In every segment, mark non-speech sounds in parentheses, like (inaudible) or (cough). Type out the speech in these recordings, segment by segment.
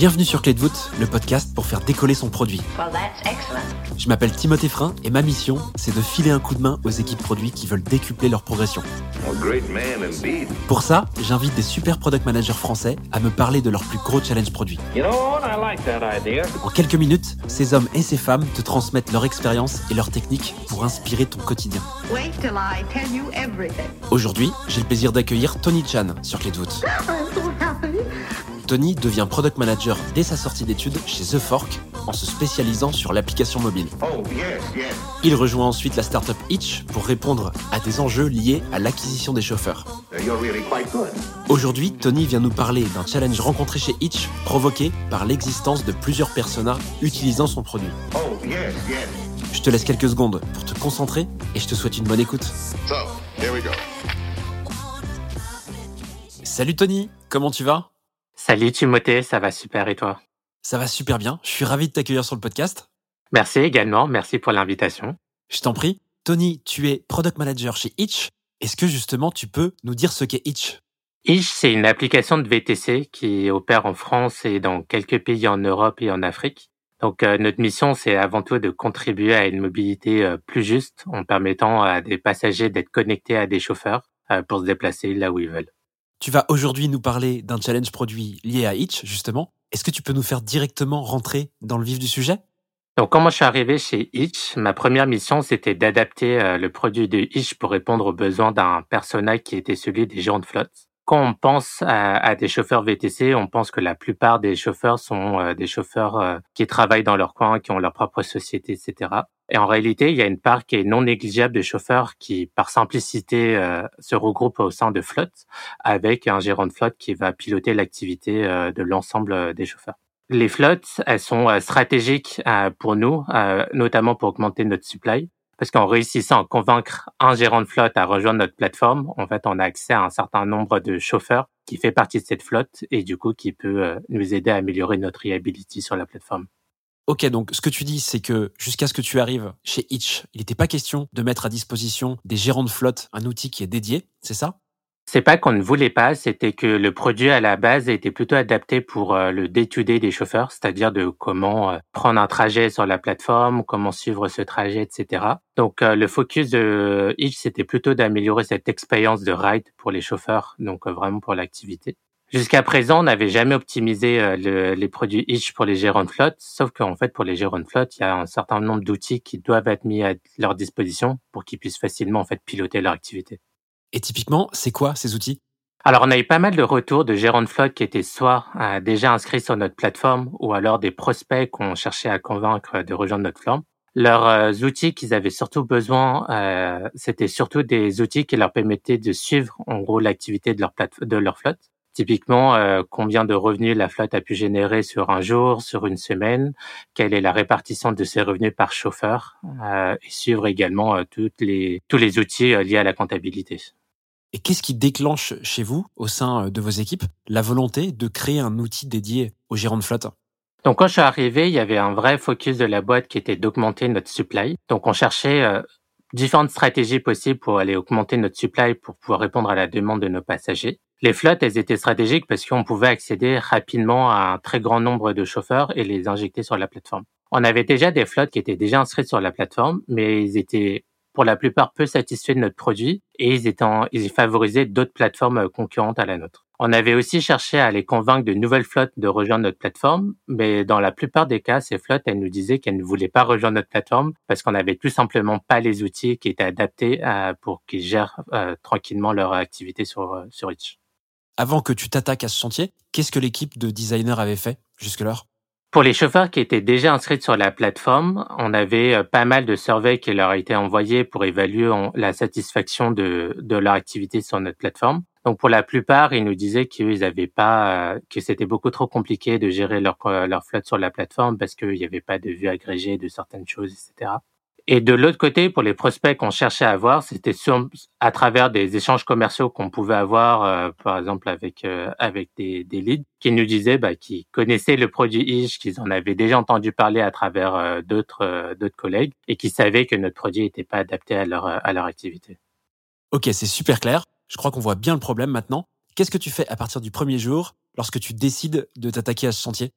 Bienvenue sur Clé de voûte, le podcast pour faire décoller son produit. Je m'appelle Timothée Frein et ma mission, c'est de filer un coup de main aux équipes produits qui veulent décupler leur progression. Pour ça, j'invite des super product managers français à me parler de leurs plus gros challenges produits. En quelques minutes, ces hommes et ces femmes te transmettent leur expérience et leurs techniques pour inspirer ton quotidien. Aujourd'hui, j'ai le plaisir d'accueillir Tony Chan sur Clé de voûte. (laughs) Tony devient product manager dès sa sortie d'études chez The Fork en se spécialisant sur l'application mobile. Oh, Il rejoint ensuite la startup Itch pour répondre à des enjeux liés à l'acquisition des chauffeurs. Aujourd'hui, Tony vient nous parler d'un challenge rencontré chez Itch provoqué par l'existence de plusieurs personas utilisant son produit. Oh, Je te laisse quelques secondes pour te concentrer et je te souhaite une bonne écoute. So, here we go. Salut Tony, comment tu vas? Salut Timothée, ça va super et toi? Ça va super bien, je suis ravi de t'accueillir sur le podcast. Merci également, merci pour l'invitation. Je t'en prie. Tony, tu es product manager chez Itch. Est-ce que justement tu peux nous dire ce qu'est Itch? Ish, c'est une application de VTC qui opère en France et dans quelques pays en Europe et en Afrique. Donc euh, notre mission, c'est avant tout de contribuer à une mobilité euh, plus juste en permettant à des passagers d'être connectés à des chauffeurs euh, pour se déplacer là où ils veulent. Tu vas aujourd'hui nous parler d'un challenge produit lié à Itch, justement. Est-ce que tu peux nous faire directement rentrer dans le vif du sujet? Donc, quand je suis arrivé chez Itch, ma première mission, c'était d'adapter euh, le produit de Itch pour répondre aux besoins d'un personnel qui était celui des gérants de flotte. Quand on pense à, des chauffeurs VTC, on pense que la plupart des chauffeurs sont euh, des chauffeurs euh, qui travaillent dans leur coin, qui ont leur propre société, etc. Et en réalité, il y a une part qui est non négligeable de chauffeurs qui, par simplicité, euh, se regroupent au sein de flotte avec un gérant de flotte qui va piloter l'activité de l'ensemble des chauffeurs. Les flottes, elles sont stratégiques pour nous, notamment pour augmenter notre supply. Parce qu'en réussissant à convaincre un gérant de flotte à rejoindre notre plateforme, en fait, on a accès à un certain nombre de chauffeurs qui fait partie de cette flotte et du coup qui peut euh, nous aider à améliorer notre reliability sur la plateforme. Ok, donc ce que tu dis, c'est que jusqu'à ce que tu arrives chez Itch, il n'était pas question de mettre à disposition des gérants de flotte un outil qui est dédié, c'est ça? C'est pas qu'on ne voulait pas, c'était que le produit à la base était plutôt adapté pour euh, le day-to-day des chauffeurs, c'est-à-dire de comment euh, prendre un trajet sur la plateforme, comment suivre ce trajet, etc. Donc euh, le focus de Hitch, c'était plutôt d'améliorer cette expérience de ride pour les chauffeurs, donc vraiment pour l'activité. Jusqu'à présent, on n'avait jamais optimisé le- les produits Hitch pour les gérants de flotte, sauf qu'en fait, pour les gérants de il y a un certain nombre d'outils qui doivent être mis à leur disposition pour qu'ils puissent facilement en fait piloter leur activité. Et typiquement, c'est quoi ces outils? Alors, on a eu pas mal de retours de gérants de flotte qui étaient soit euh, déjà inscrits sur notre plateforme ou alors des prospects qu'on cherchait à convaincre de rejoindre notre plateforme. Leurs euh, outils qu'ils avaient surtout besoin, euh, c'était surtout des outils qui leur permettaient de suivre en gros l'activité de leur de leur flotte. Typiquement, euh, combien de revenus la flotte a pu générer sur un jour, sur une semaine, quelle est la répartition de ces revenus par chauffeur, et suivre également toutes les, tous les outils liés à la comptabilité. Et qu'est-ce qui déclenche chez vous, au sein euh, de vos équipes, la volonté de créer un outil dédié aux gérants de flotte? Donc quand je suis arrivé, il y avait un vrai focus de la boîte qui était d'augmenter notre supply. Donc on cherchait euh, différentes stratégies possibles pour aller augmenter notre supply pour pouvoir répondre à la demande de nos passagers. Les flottes, elles étaient stratégiques parce qu'on pouvait accéder rapidement à un très grand nombre de chauffeurs et les injecter sur la plateforme. On avait déjà des flottes qui étaient déjà inscrites sur la plateforme, mais ils étaient pour la plupart peu satisfaits de notre produit et ils, étaient en- ils favorisaient d'autres plateformes euh, concurrentes à la nôtre. On avait aussi cherché à les convaincre de nouvelles flottes de rejoindre notre plateforme, mais dans la plupart des cas, ces flottes, elles nous disaient qu'elles ne voulaient pas rejoindre notre plateforme parce qu'on n'avait tout simplement pas les outils qui étaient adaptés à- pour qu'ils gèrent euh, tranquillement leur activité sur, euh, sur. Avant que tu t'attaques à ce chantier, qu'est-ce que l'équipe de designers avait fait jusque-là? Pour les chauffeurs qui étaient déjà inscrits sur la plateforme, on avait euh, pas mal de surveys qui leur étaient envoyés pour évaluer la satisfaction de, leur activité sur notre plateforme. Donc pour la plupart, ils nous disaient qu'ils avaient pas, euh, que c'était beaucoup trop compliqué de gérer leur euh, leur flotte sur la plateforme parce qu'il n'y avait pas de vue agrégée de certaines choses, etc. Et de l'autre côté, pour les prospects qu'on cherchait à avoir, c'était à travers des échanges commerciaux qu'on pouvait avoir, euh, par exemple avec euh, avec des, leads, qui nous disaient bah, qu'ils connaissaient le produit Ish, qu'ils en avaient déjà entendu parler à travers euh, d'autres d'autres collègues et qui savaient que notre produit n'était pas adapté à leur à leur activité. Ok, c'est super clair. Je crois qu'on voit bien le problème maintenant. Qu'est-ce que tu fais à partir du premier jour lorsque tu décides de t'attaquer à ce chantier?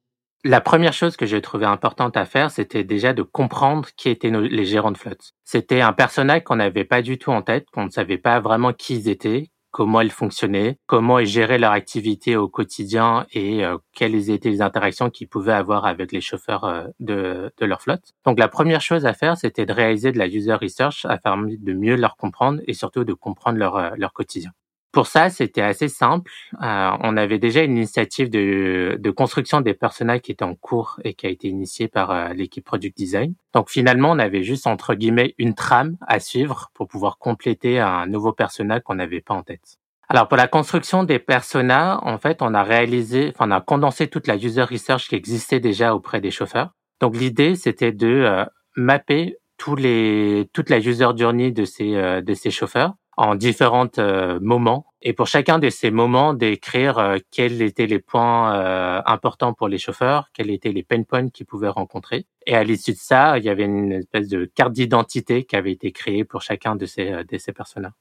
La première chose que j'ai trouvé importante à faire, c'était déjà de comprendre qui étaient les gérants de flotte. C'était un personnage qu'on n'avait pas du tout en tête, qu'on ne savait pas vraiment qui ils étaient, comment ils fonctionnaient, comment ils géraient leur activité au quotidien et euh, quelles étaient les interactions qu'ils pouvaient avoir avec les chauffeurs euh, de, leur flotte. Donc la première chose à faire, c'était de réaliser de la user research afin de mieux leur comprendre et surtout de comprendre leur, euh, leur quotidien. Pour ça, c'était assez simple. Euh, on avait déjà une initiative de, de, construction des personnages qui était en cours et qui a été initiée par euh, l'équipe Product Design. Donc finalement, on avait juste entre guillemets une trame à suivre pour pouvoir compléter un nouveau personnage qu'on n'avait pas en tête. Alors pour la construction des personas, en fait, on a réalisé, enfin, on a condensé toute la user research qui existait déjà auprès des chauffeurs. Donc l'idée, c'était de euh, mapper tous les, toute la user journey de ces, de ces chauffeurs en différents euh, moments et pour chacun de ces moments d'écrire euh, quels étaient les points euh, importants pour les chauffeurs, quels étaient les pain points qu'ils pouvaient rencontrer. Et à l'issue de ça, il y avait une espèce de carte d'identité qui avait été créée pour chacun de ces, de ces personnages.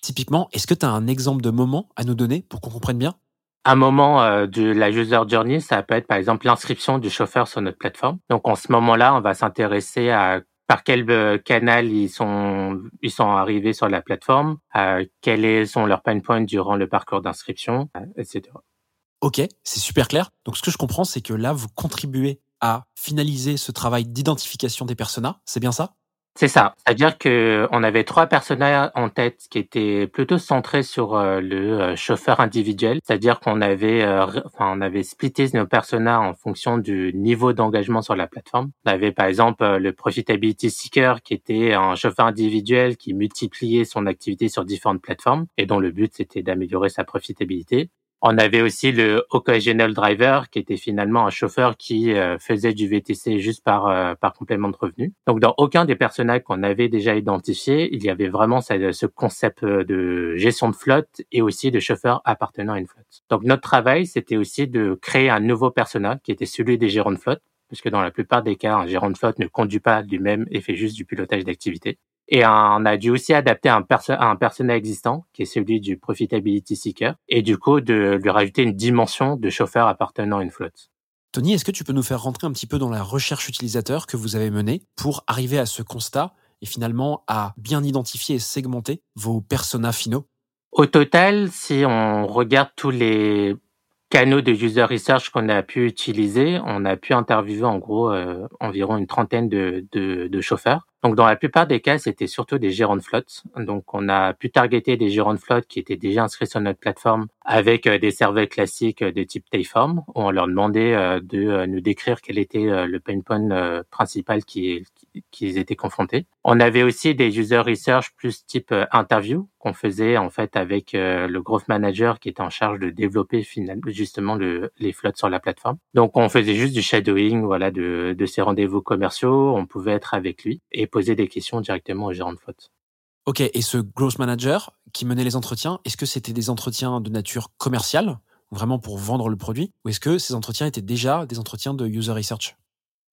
Typiquement, est-ce que tu as un exemple de moment à nous donner pour qu'on comprenne bien? Un moment de la user journey, ça peut être par exemple l'inscription du chauffeur sur notre plateforme. Donc en ce moment-là, on va s'intéresser à par quel euh, canal ils sont ils sont arrivés sur la plateforme, euh, quels sont leurs pain points durant le parcours d'inscription, euh, etc. Ok, c'est super clair. Donc ce que je comprends, c'est que là, vous contribuez à finaliser ce travail d'identification des personas. C'est bien ça? C'est ça. C'est-à-dire que on avait trois personnages en tête qui étaient plutôt centrés sur euh, le euh, chauffeur individuel. C'est-à-dire qu'on avait, euh, enfin, on avait splitté nos personnages en fonction du niveau d'engagement sur la plateforme. On avait par exemple le profitability seeker qui était un chauffeur individuel qui multipliait son activité sur différentes plateformes et dont le but c'était d'améliorer sa profitabilité. On avait aussi le occasional driver, qui était finalement un chauffeur qui euh, faisait du VTC juste par euh, par complément de revenu. Donc, dans aucun des personnages qu'on avait déjà identifiés, il y avait vraiment ce, concept de gestion de flotte et aussi de chauffeur appartenant à une flotte. Donc, notre travail, c'était aussi de créer un nouveau personnage qui était celui des gérants de flotte, puisque dans la plupart des cas, un gérant de flotte ne conduit pas lui-même et fait juste du pilotage d'activité. Et on a dû aussi adapter un, un personnage existant, qui est celui du Profitability Seeker, et du coup de lui rajouter une dimension de chauffeur appartenant à une flotte. Tony, est-ce que tu peux nous faire rentrer un petit peu dans la recherche utilisateur que vous avez menée pour arriver à ce constat et finalement à bien identifier et segmenter vos personas finaux? Au total, si on regarde tous les canaux de user research qu'on a pu utiliser, on a pu interviewer en gros euh, environ une trentaine de, chauffeurs donc dans la plupart des cas, c'était surtout des gérants de flotte. Donc on a pu targeter des gérants de flotte qui étaient déjà inscrits sur notre plateforme avec euh, des serveurs classiques de type Tayform, où on leur demandait euh, de nous décrire quel était le pain point principal qui qu'ils étaient confrontés. On avait aussi des user research plus type interview qu'on faisait en fait avec le growth manager qui était en charge de développer finalement justement le, les flottes sur la plateforme. Donc on faisait juste du shadowing voilà de, de ces rendez-vous commerciaux, on pouvait être avec lui et poser des questions directement au gérant de flotte. Ok, et ce growth manager qui menait les entretiens, est-ce que c'était des entretiens de nature commerciale, vraiment pour vendre le produit, ou est-ce que ces entretiens étaient déjà des entretiens de user research?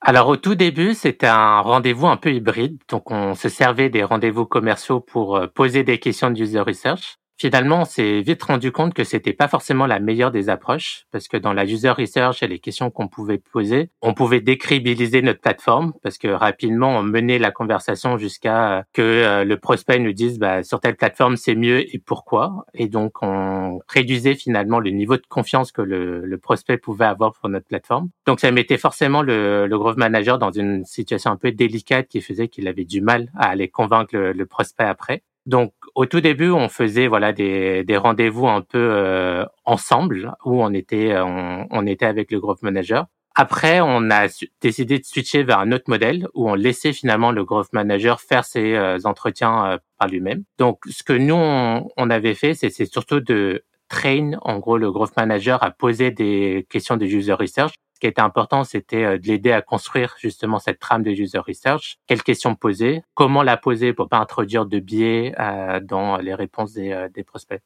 Alors au tout début, c'était un rendez-vous un peu hybride. Donc on se servait des rendez-vous commerciaux pour euh, poser des questions de user research. Finalement, on s'est vite rendu compte que c'était pas forcément la meilleure des approches parce que dans la user research et les questions qu'on pouvait poser, on pouvait décribiliser notre plateforme parce que rapidement on menait la conversation jusqu'à euh, que euh, le prospect nous dise bah, sur telle plateforme c'est mieux et pourquoi. Et donc on réduisait finalement le niveau de confiance que le, le prospect pouvait avoir pour notre plateforme. Donc ça mettait forcément le, le growth manager dans une situation un peu délicate qui faisait qu'il avait du mal à aller convaincre le, le prospect après. Donc au tout début, on faisait voilà des, des rendez-vous un peu euh, ensemble où on était on, on, était avec le growth manager. Après, on a décidé de switcher vers un autre modèle où on laissait finalement le growth manager faire ses euh, entretiens euh, par lui-même. Donc ce que nous on, on avait fait, c'est surtout de train en gros le growth manager à poser des questions de user research qui était important, c'était euh, de l'aider à construire justement cette trame de user research. Quelles questions poser? Comment la poser pour pas introduire de biais euh, dans les réponses des, euh, des, prospects?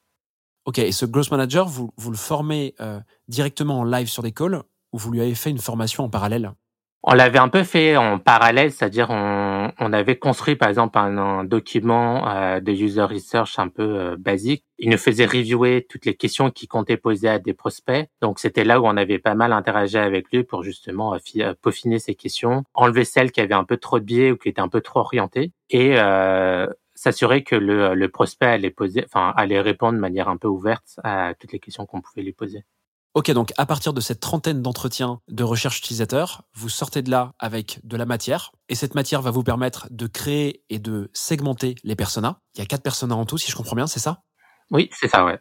Ok, et ce growth manager, vous le formez directement en live sur des calls ou vous lui avez fait une formation en parallèle? On l'avait un peu fait en parallèle, c'est-à-dire on, on avait construit par exemple un, document euh, de user research un peu euh, basique. Il nous faisait reviewer toutes les questions qui comptaient poser à des prospects. Donc c'était là où on avait pas mal interagi avec lui pour justement euh, peaufiner ces questions, enlever celles qui avaient un peu trop de biais ou qui étaient un peu trop orientées et s'assurer que le, le prospect allait poser, enfin allait répondre de manière un peu ouverte à toutes les questions qu'on pouvait lui poser. Ok, donc à partir de cette trentaine d'entretiens de recherche utilisateur, vous sortez de là avec de la matière, et cette matière va vous permettre de créer et de segmenter les personas. Il y a quatre personas en tout, si je comprends bien, c'est ça? Oui, c'est ça, ouais.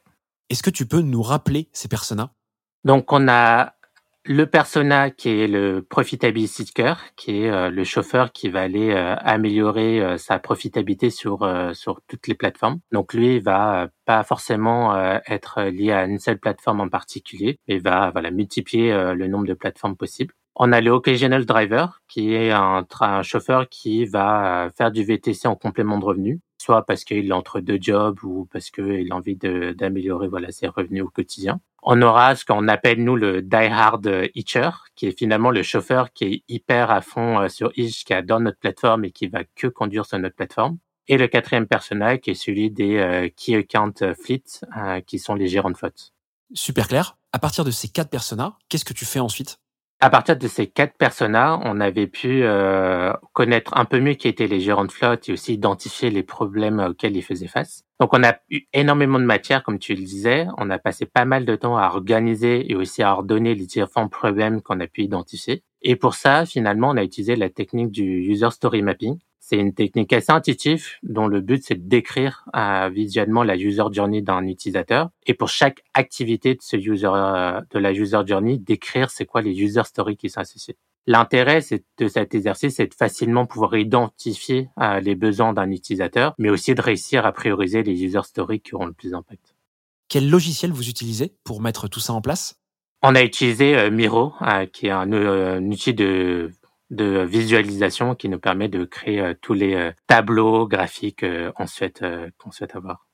Est-ce que tu peux nous rappeler ces personas? Donc on a le persona qui est le profitability seeker, qui est euh, le chauffeur qui va aller euh, améliorer euh, sa profitabilité sur sur toutes les plateformes. Donc lui, il va pas forcément être lié à une seule plateforme en particulier, mais va voilà multiplier le nombre de plateformes possibles. On a le occasional driver, qui est un, chauffeur qui va faire du VTC en complément de revenus soit parce qu'il est entre deux jobs ou parce qu'il a envie d'améliorer voilà ses revenus au quotidien. On aura ce qu'on appelle nous le die hard hitcher, qui est finalement le chauffeur qui est hyper à fond euh, sur Hitch, qui adore notre plateforme et qui va que conduire sur notre plateforme. Et le quatrième personnage qui est celui des euh, key account fleet, euh, qui sont les gérants de. Super clair. À partir de ces quatre personnages, qu'est-ce que tu fais ensuite? À partir de ces quatre personas, on avait pu euh, connaître un peu mieux qui étaient les gérants de flotte et aussi identifier les problèmes auxquels ils faisaient face. Donc on a eu énormément de matière, comme tu le disais. On a passé pas mal de temps à organiser et aussi à ordonner les différents problèmes qu'on a pu identifier. Et pour ça, finalement, on a utilisé la technique du user story mapping. C'est une technique assez intuitive dont le but c'est de décrire euh, visuellement la user journey d'un utilisateur et pour chaque activité de ce user euh, de la user journey décrire c'est quoi les user stories qui sont associés. L'intérêt de cet exercice c'est de facilement pouvoir identifier euh, les besoins d'un utilisateur mais aussi de réussir à prioriser les user stories qui auront le plus d'impact. Quel logiciel vous utilisez pour mettre tout ça en place? On a utilisé Miro, qui est un, un, outil de de visualisation qui nous permet de créer euh, tous les euh, tableaux graphiques euh, qu'on souhaite, qu'on souhaite avoir.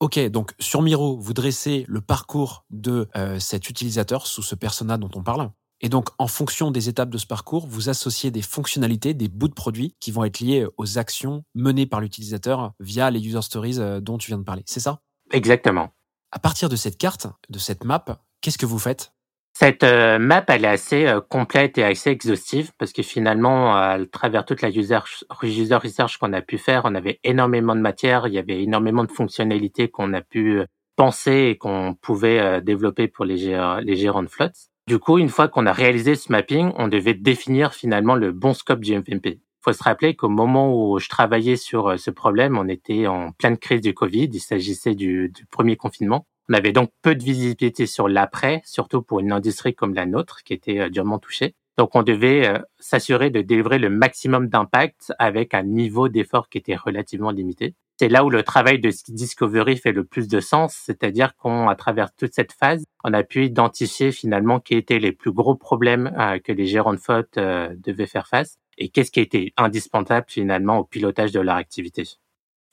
Ok, donc sur Miro, vous dressez le parcours de cet utilisateur sous ce persona dont on parle. Et donc, en fonction des étapes de ce parcours, vous associez des fonctionnalités, des bouts de produits qui vont être liés aux actions menées par l'utilisateur via les user stories dont tu viens de parler. C'est ça? Exactement. À partir de cette carte, de cette map, qu'est-ce que vous faites? Cette euh, map, elle est assez euh, complète et assez exhaustive parce que finalement, à travers toute la user, research qu'on a pu faire, on avait énormément de matière, il y avait énormément de fonctionnalités qu'on a pu euh, penser et qu'on pouvait développer pour les, gérants de flotte. Du coup, une fois qu'on a réalisé ce mapping, on devait définir finalement le bon scope du. Il faut se rappeler qu'au moment où je travaillais sur ce problème, on était en pleine crise du Covid, il s'agissait du premier confinement. On avait donc peu de visibilité sur l'après, surtout pour une industrie comme la nôtre qui était euh, durement touchée. Donc on devait euh, s'assurer de délivrer le maximum d'impact avec un niveau d'effort qui était relativement limité. C'est là où le travail de discovery fait le plus de sens, c'est-à-dire qu'à travers toute cette phase, on a pu identifier finalement quels étaient les plus gros problèmes euh, que les gérants de faute devaient faire face et qu'est-ce qui était indispensable finalement au pilotage de leur activité.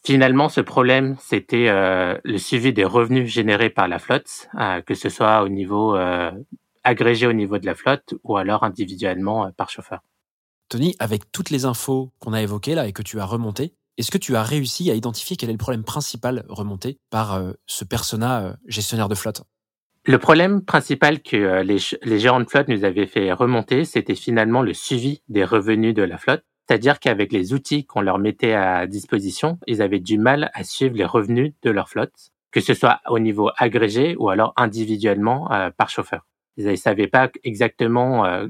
Finalement, ce problème, c'était euh, le suivi des revenus générés par la flotte, euh, que ce soit au niveau euh, agrégé au niveau de la flotte ou alors individuellement par chauffeur. Tony, avec toutes les infos qu'on a évoquées là et que tu as remontées, est-ce que tu as réussi à identifier quel est le problème principal remonté par ce persona gestionnaire de flotte? Le problème principal que les, les gérants de flotte nous avaient fait remonter, c'était finalement le suivi des revenus de la flotte c'est-à-dire qu'avec les outils qu'on leur mettait à disposition, ils avaient du mal à suivre les revenus de leur flotte, que ce soit au niveau agrégé ou alors individuellement euh, par chauffeur. Ils ne savaient pas exactement euh,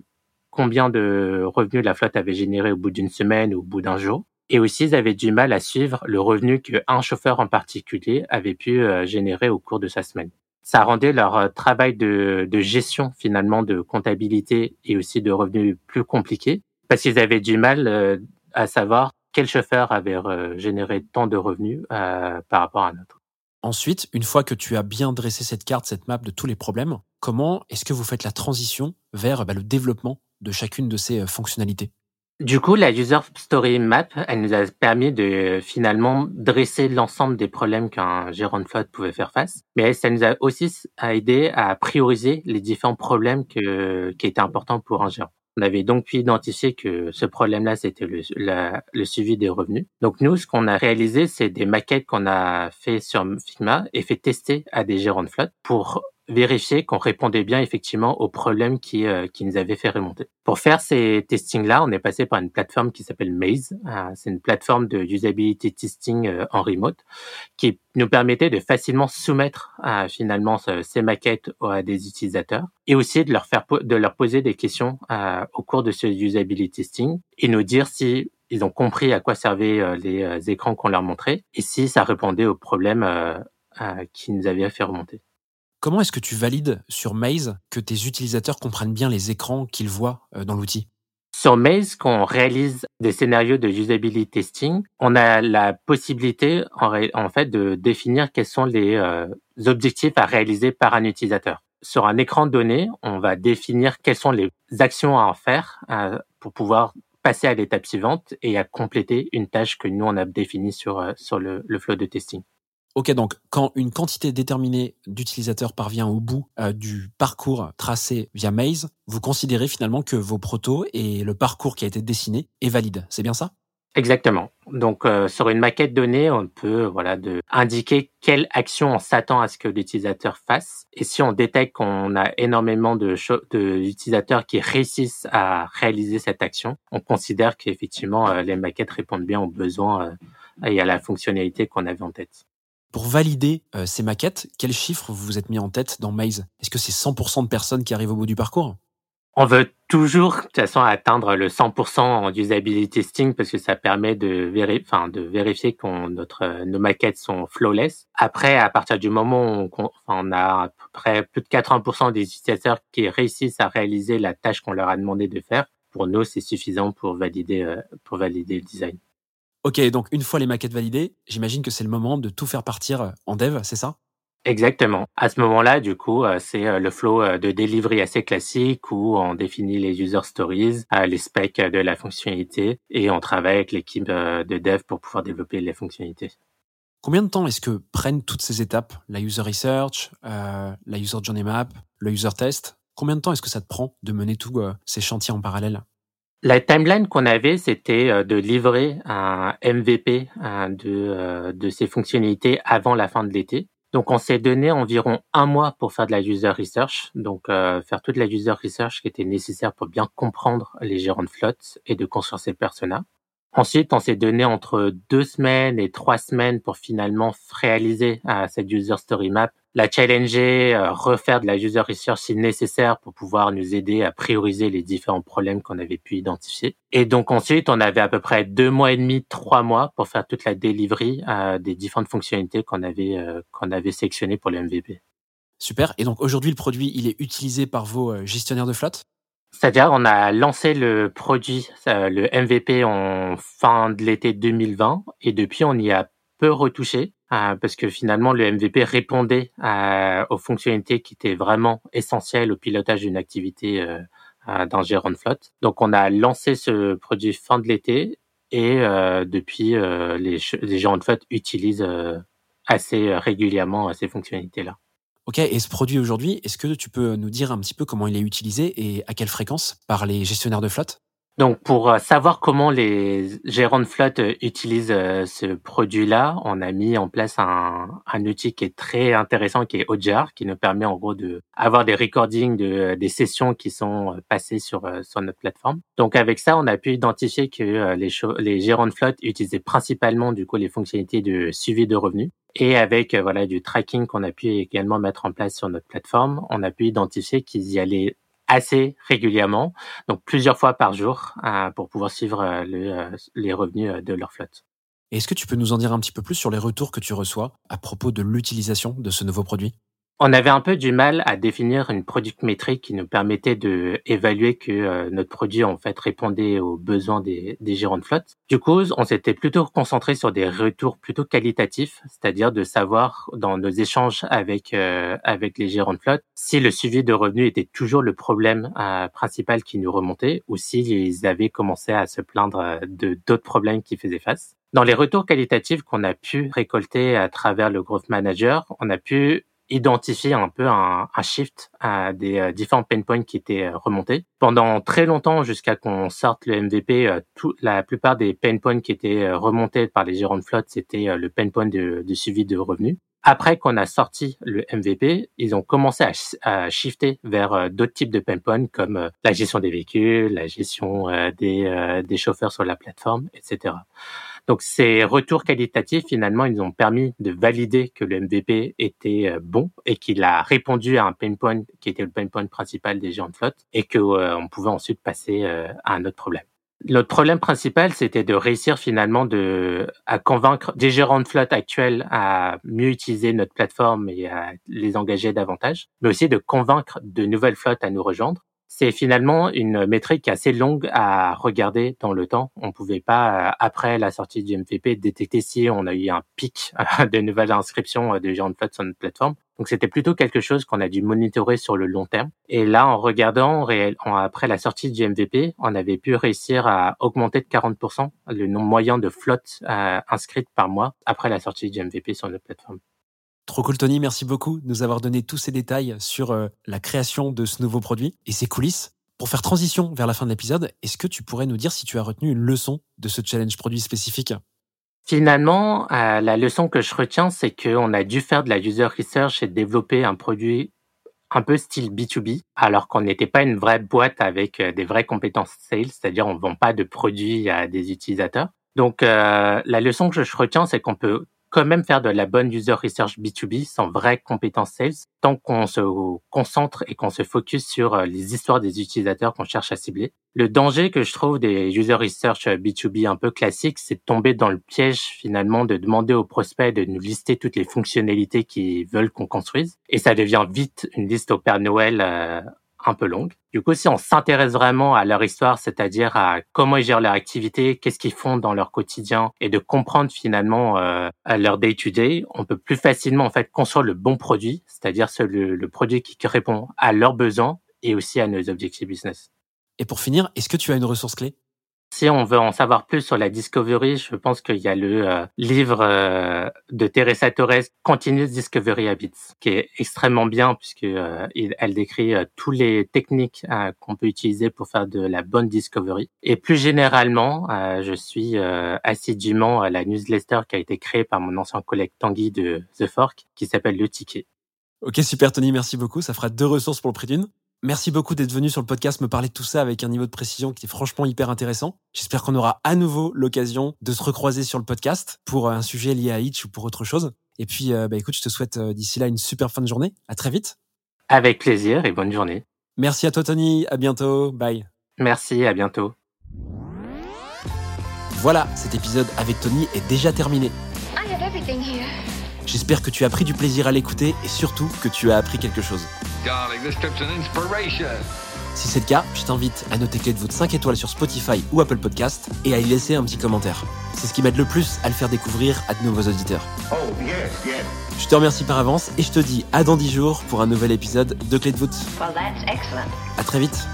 combien de revenus la flotte avait généré au bout d'une semaine ou au bout d'un jour. Et aussi, ils avaient du mal à suivre le revenu qu'un chauffeur en particulier avait pu euh, générer au cours de sa semaine. Ça rendait leur travail de, de gestion finalement de comptabilité et aussi de revenus plus compliqué parce qu'ils avaient du mal euh, à savoir quel chauffeur avait euh, généré tant de revenus euh, par rapport à un autre. Ensuite, une fois que tu as bien dressé cette carte, cette map de tous les problèmes, comment est-ce que vous faites la transition vers bah, le développement de chacune de ces fonctionnalités? Du coup, la User Story Map, elle nous a permis de finalement dresser l'ensemble des problèmes qu'un gérant de flotte pouvait faire face, mais ça nous a aussi aidé à prioriser les différents problèmes qui étaient importants pour un gérant. On avait donc pu identifier que ce problème-là, c'était le, suivi des revenus. Donc nous, ce qu'on a réalisé, c'est des maquettes qu'on a fait sur Figma et fait tester à des gérants de flotte pour vérifier qu'on répondait bien effectivement aux problèmes qui, euh, qui nous avaient fait remonter. Pour faire ces testings-là, on est passé par une plateforme qui s'appelle Maze. Euh, c'est une plateforme de usability testing euh, en remote qui nous permettait de facilement soumettre finalement ces maquettes à des utilisateurs et aussi de leur faire de leur poser des questions au cours de ce usability testing et nous dire si ils ont compris à quoi servaient les écrans qu'on leur montrait et si ça répondait aux problèmes qui nous avaient fait remonter. Comment est-ce que tu valides sur Maze que tes utilisateurs comprennent bien les écrans qu'ils voient euh, dans l'outil? Sur Maze, quand on réalise des scénarios de usability testing, on a la possibilité en, fait de définir quels sont les euh, objectifs à réaliser par un utilisateur. Sur un écran donné, on va définir quelles sont les actions à en faire euh, pour pouvoir passer à l'étape suivante et à compléter une tâche que nous on a définie sur le, le flow de testing. Ok, donc quand une quantité déterminée d'utilisateurs parvient au bout euh, du parcours tracé via Maze, vous considérez finalement que vos protos et le parcours qui a été dessiné est valide. C'est bien ça? Exactement. Donc euh, sur une maquette donnée, on peut voilà de indiquer quelle action on s'attend à ce que l'utilisateur fasse. Et si on détecte qu'on a énormément de, d'utilisateurs qui réussissent à réaliser cette action, on considère qu'effectivement euh, les maquettes répondent bien aux besoins et à la fonctionnalité qu'on avait en tête. Pour valider euh, ces maquettes, quels chiffres vous vous êtes mis en tête dans Maze? Est-ce que c'est 100% de personnes qui arrivent au bout du parcours? On veut toujours, de toute façon, atteindre le 100% en usability testing parce que ça permet de, vérifier que notre, nos maquettes sont flawless. Après, à partir du moment où on, on a à peu près plus de 80% des utilisateurs qui réussissent à réaliser la tâche qu'on leur a demandé de faire, pour nous, c'est suffisant pour valider, euh, pour valider le design. Ok, donc une fois les maquettes validées, j'imagine que c'est le moment de tout faire partir euh, en dev, c'est ça? Exactement. À ce moment-là, du coup, euh, c'est euh, le flow de delivery assez classique où on définit les user stories, les specs de la fonctionnalité et on travaille avec l'équipe de dev pour pouvoir développer les fonctionnalités. Combien de temps est-ce que prennent toutes ces étapes, la user research, la user journey map, le user test? Combien de temps est-ce que ça te prend de mener tous ces chantiers en parallèle? La timeline qu'on avait, c'était euh, de livrer un MVP de, euh, de ces fonctionnalités avant la fin de l'été. Donc, on s'est donné environ un mois pour faire de la user research, donc euh, faire toute la user research qui était nécessaire pour bien comprendre les gérants de flotte et de construire ces personas. Ensuite, on s'est donné entre deux semaines et trois semaines pour finalement réaliser cette user story map la challenger, euh, refaire de la user research si nécessaire pour pouvoir nous aider à prioriser les différents problèmes qu'on avait pu identifier. Et donc ensuite, on avait à peu près deux mois et demi, trois mois pour faire toute la delivery euh, des différentes fonctionnalités qu'on avait euh, qu'on avait sélectionnées pour le MVP. Super. Et donc aujourd'hui, le produit, il est utilisé par vos gestionnaires de flotte? C'est-à-dire, on a lancé le produit, le MVP en fin de l'été 2020, et depuis, on y a peu retouché. Euh, parce que finalement le MVP répondait euh, aux fonctionnalités qui étaient vraiment essentielles au pilotage d'une activité euh, d'un gérant de flotte. Donc on a lancé ce produit fin de l'été et depuis les, les de flotte utilisent assez régulièrement ces fonctionnalités-là. Ok, et ce produit aujourd'hui, est-ce que tu peux nous dire un petit peu comment il est utilisé et à quelle fréquence par les gestionnaires de flotte? Donc, pour euh, savoir comment les gérants de flotte euh, utilisent euh, ce produit-là, on a mis en place un, outil qui est très intéressant, qui est Ojar, qui nous permet en gros de avoir des recordings de des sessions qui sont passées sur sur notre plateforme. Donc, avec ça, on a pu identifier que les, les gérants de flotte utilisaient principalement du coup les fonctionnalités de suivi de revenus. Et avec voilà du tracking qu'on a pu également mettre en place sur notre plateforme, on a pu identifier qu'ils y allaient assez régulièrement, donc plusieurs fois par jour, euh, pour pouvoir suivre euh, euh, les revenus de leur flotte. Est-ce que tu peux nous en dire un petit peu plus sur les retours que tu reçois à propos de l'utilisation de ce nouveau produit? On avait un peu du mal à définir une product métrique qui nous permettait de évaluer que euh, notre produit en fait répondait aux besoins des, gérants de flotte. Du coup, on s'était plutôt concentré sur des retours plutôt qualitatifs, c'est-à-dire de savoir dans nos échanges avec euh, avec les gérants de flotte si le suivi de revenus était toujours le problème euh, principal qui nous remontait ou s'ils avaient commencé à se plaindre de d'autres problèmes qui faisaient face. Dans les retours qualitatifs qu'on a pu récolter à travers le Growth Manager, on a pu identifier un peu un, shift à des euh, différents pain points qui étaient euh, remontés. Pendant très longtemps, jusqu'à qu'on sorte le MVP, euh, tout, la plupart des pain points qui étaient remontés par les gérants de flotte, c'était le pain point de, suivi de revenus. Après qu'on a sorti le MVP, ils ont commencé à, shifter vers d'autres types de pain points comme la gestion des véhicules, la gestion des, des chauffeurs sur la plateforme, etc. Donc ces retours qualitatifs, finalement, ils ont permis de valider que le MVP était euh, bon et qu'il a répondu à un pain point qui était le pain point principal des géants de flotte et qu'on euh, pouvait ensuite passer euh, à un autre problème. Notre problème principal, c'était de réussir finalement à convaincre des gérants de flotte actuels à mieux utiliser notre plateforme et à les engager davantage, mais aussi de convaincre de nouvelles flottes à nous rejoindre c'est finalement une métrique assez longue à regarder dans le temps. On pouvait pas, euh, après la sortie du MVP, détecter si on a eu un pic (laughs) de nouvelles inscriptions de gens de flotte sur notre plateforme. Donc c'était plutôt quelque chose qu'on a dû monitorer sur le long terme. Et là, en regardant après la sortie du MVP, on avait pu réussir à augmenter de 40% le nombre moyen de flottes euh, inscrites par mois après la sortie du MVP sur notre plateforme. Trop cool Tony, merci beaucoup de nous avoir donné tous ces détails sur euh, la création de ce nouveau produit et ses coulisses. Pour faire transition vers la fin de l'épisode, est-ce que tu pourrais nous dire si tu as retenu une leçon de ce challenge produit spécifique? Finalement, euh, la leçon que je retiens, c'est qu'on a dû faire de la user research et développer un produit un peu style B2B, alors qu'on n'était pas une vraie boîte avec euh, des vraies compétences sales, c'est-à-dire on ne vend pas de produits à des utilisateurs. Donc la leçon que je retiens, c'est qu'on peut quand même faire de la bonne user research B2B sans vraie compétence sales, tant qu'on se concentre et qu'on se focus sur euh, les histoires des utilisateurs qu'on cherche à cibler. Le danger que je trouve des user research B2B un peu classiques, c'est de tomber dans le piège finalement de demander aux prospects de nous lister toutes les fonctionnalités qu'ils veulent qu'on construise. Et ça devient vite une liste au Père Noël euh, un peu longue. Du coup, si on s'intéresse vraiment à leur histoire, c'est-à-dire à comment ils gèrent leur activité, qu'est-ce qu'ils font dans leur quotidien, et de comprendre finalement euh, leur day-to-day, on peut plus facilement en fait construire le bon produit, c'est-à-dire le, le produit qui répond à leurs besoins et aussi à nos objectifs business. Et pour finir, est-ce que tu as une ressource clé? Si on veut en savoir plus sur la Discovery, je pense qu'il y a le euh, livre euh, de Teresa Torres, Continuous Discovery Habits, qui est extrêmement bien puisque euh, elle décrit toutes les techniques qu'on peut utiliser pour faire de la bonne discovery. Et plus généralement, je suis assidûment à la newsletter qui a été créée par mon ancien collègue Tanguy de The Fork, qui s'appelle Le Ticket. Ok, super Tony, merci beaucoup. Ça fera deux ressources pour le prix d'une. Merci beaucoup d'être venu sur le podcast me parler de tout ça avec un niveau de précision qui est franchement hyper intéressant. J'espère qu'on aura à nouveau l'occasion de se recroiser sur le podcast pour un sujet lié à Itch ou pour autre chose. Et puis, euh, bah, écoute, je te souhaite euh, d'ici là une super fin de journée. À très vite. Avec plaisir et bonne journée. Merci à toi, Tony. À bientôt. Bye. Merci, à bientôt. Voilà, cet épisode avec Tony est déjà terminé. J'espère que tu as pris du plaisir à l'écouter et surtout que tu as appris quelque chose. Si c'est le cas, je t'invite à noter Clé de voûte 5 étoiles sur Spotify ou Apple Podcast et à y laisser un petit commentaire. C'est ce qui m'aide le plus à le faire découvrir à de nouveaux auditeurs. Oh, je te remercie par avance et je te dis à dans 10 jours pour un nouvel épisode de Clé de voûte. A à très vite.